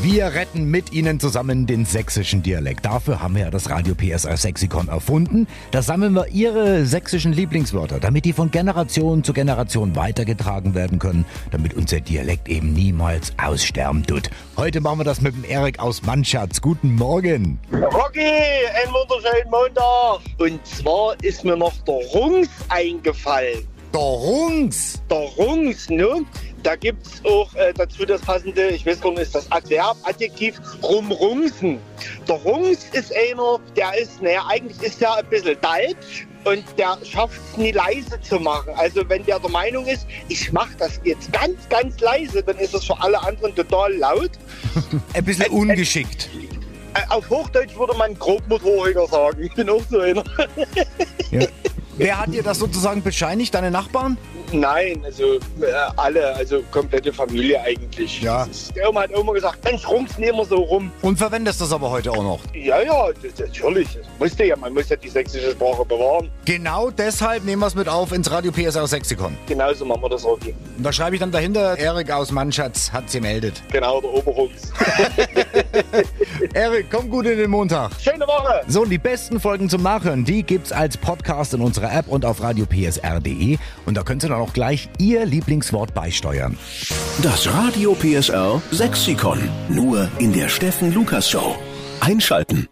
Wir retten mit Ihnen zusammen den sächsischen Dialekt. Dafür haben wir ja das Radio PSR Sexikon erfunden. Da sammeln wir Ihre sächsischen Lieblingswörter, damit die von Generation zu Generation weitergetragen werden können, damit unser Dialekt eben niemals aussterben tut. Heute machen wir das mit dem Erik aus Mannschatz. Guten Morgen. Rocky, einen wunderschönen Montag. Und zwar ist mir noch der Rungs eingefallen. Der Rungs. Der Rungs, ne? Da gibt es auch äh, dazu das passende, ich weiß gar nicht, ist das Adverb, Adjektiv, rumrungsen. Der Rungs ist einer, der ist, naja, eigentlich ist der ein bisschen deutsch und der schafft es nie leise zu machen. Also wenn der der Meinung ist, ich mache das jetzt ganz, ganz leise, dann ist es für alle anderen total laut. Ein bisschen ungeschickt. Äh, auf Hochdeutsch würde man grobmotoriger sagen. Ich bin auch so einer. Ja. Wer hat dir das sozusagen bescheinigt? Deine Nachbarn? Nein, also äh, alle, also komplette Familie eigentlich. Ja. Ist- Der Oma hat immer gesagt, Mensch, nicht immer so rum. Und verwendest das aber heute auch noch. Ja, ja, das, natürlich. Das musste ja, man muss ja die sächsische Sprache bewahren. Genau deshalb nehmen wir es mit auf ins Radio PSR Sexikon. Genauso machen wir das Rocky. Und da schreibe ich dann dahinter, Erik aus Mannschatz hat sie meldet. Genau, der Oberrungs. Erik, komm gut in den Montag. Schöne Woche! So, und die besten Folgen zum Nachhören, die gibt's als Podcast in unserer App und auf radiopsr.de. Und da könnt ihr dann auch gleich Ihr Lieblingswort beisteuern. Das Radio PSR Sexikon. Nur in der Steffen Lukas Show. Einschalten.